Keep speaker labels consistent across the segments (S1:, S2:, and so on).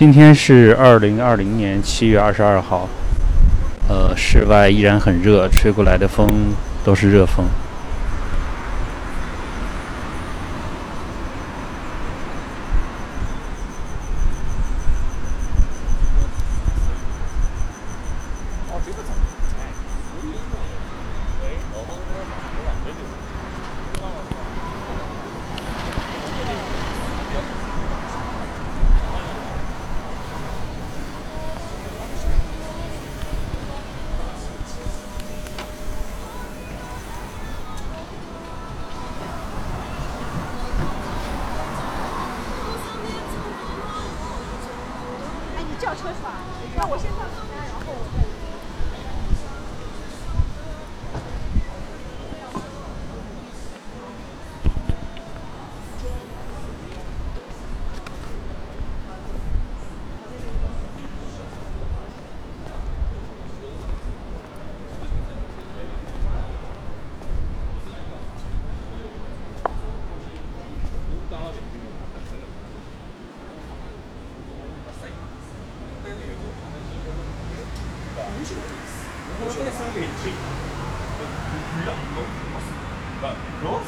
S1: 今天是二零二零年七月二十二号，呃，室外依然很热，吹过来的风都是热风。
S2: ロ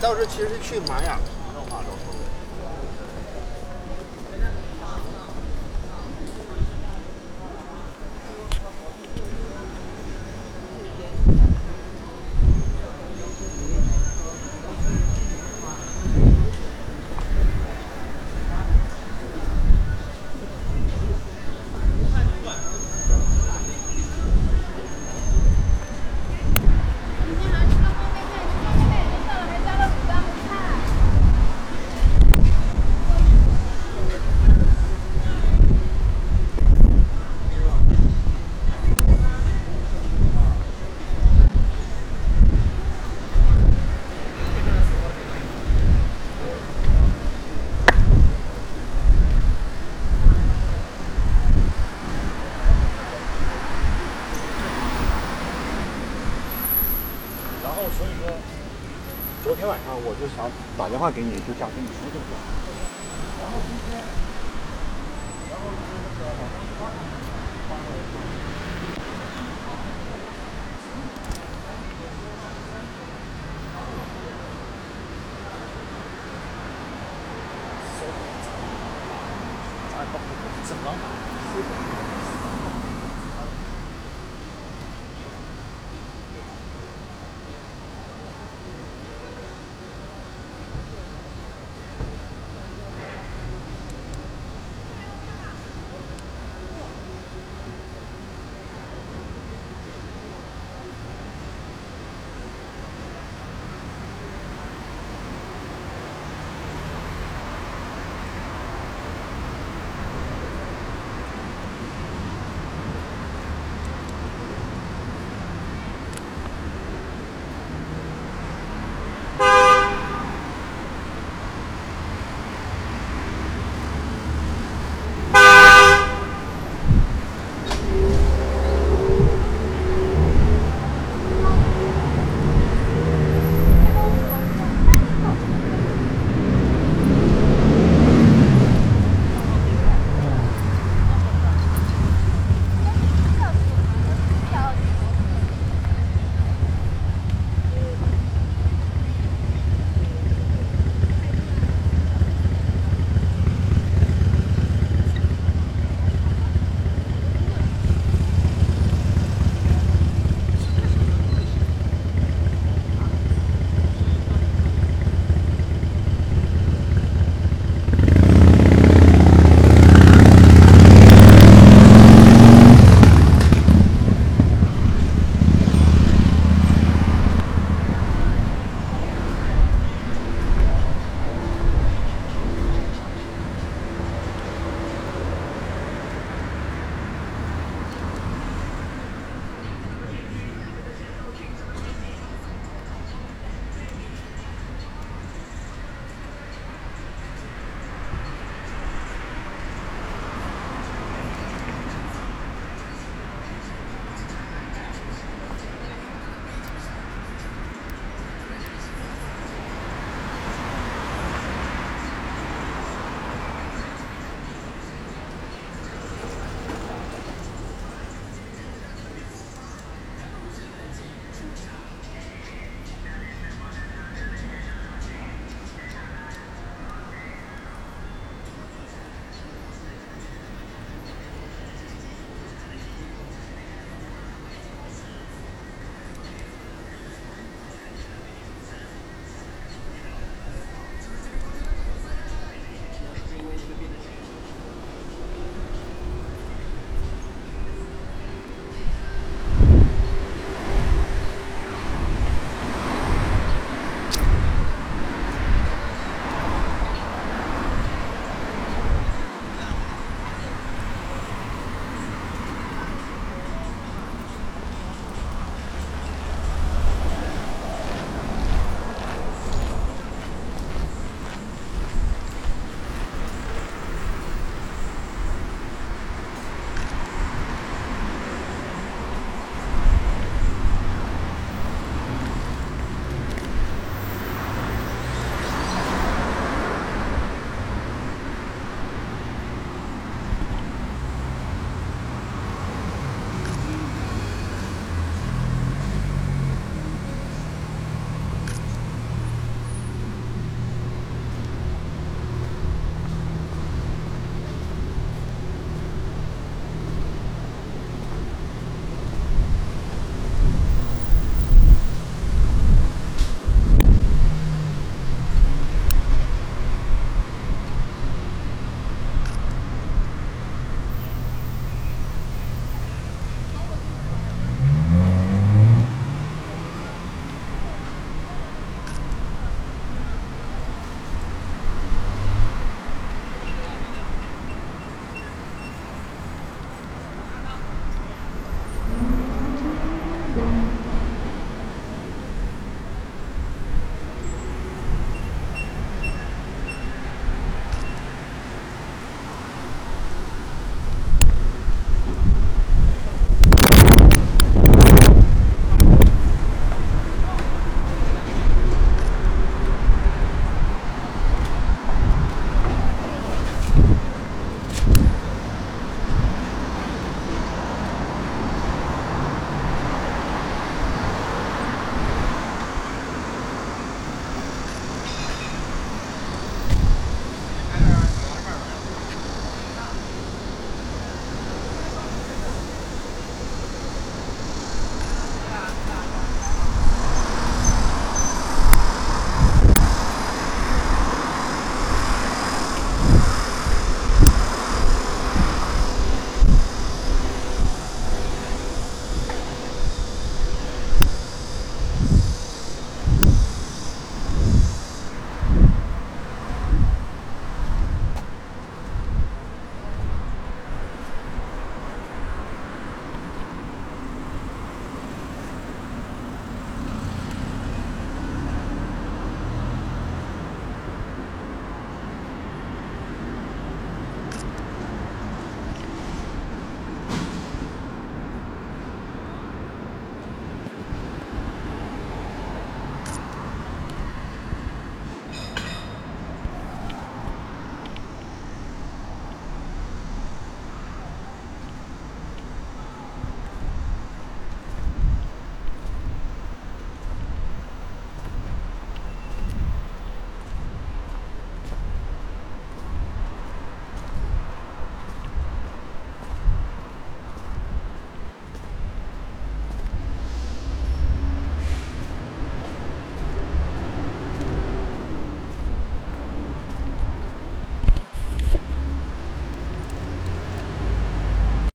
S2: 到时候其实去玛雅昨天晚上我就想打电话给你，就想跟你说这个。然后今天，然后那个什么，怎么？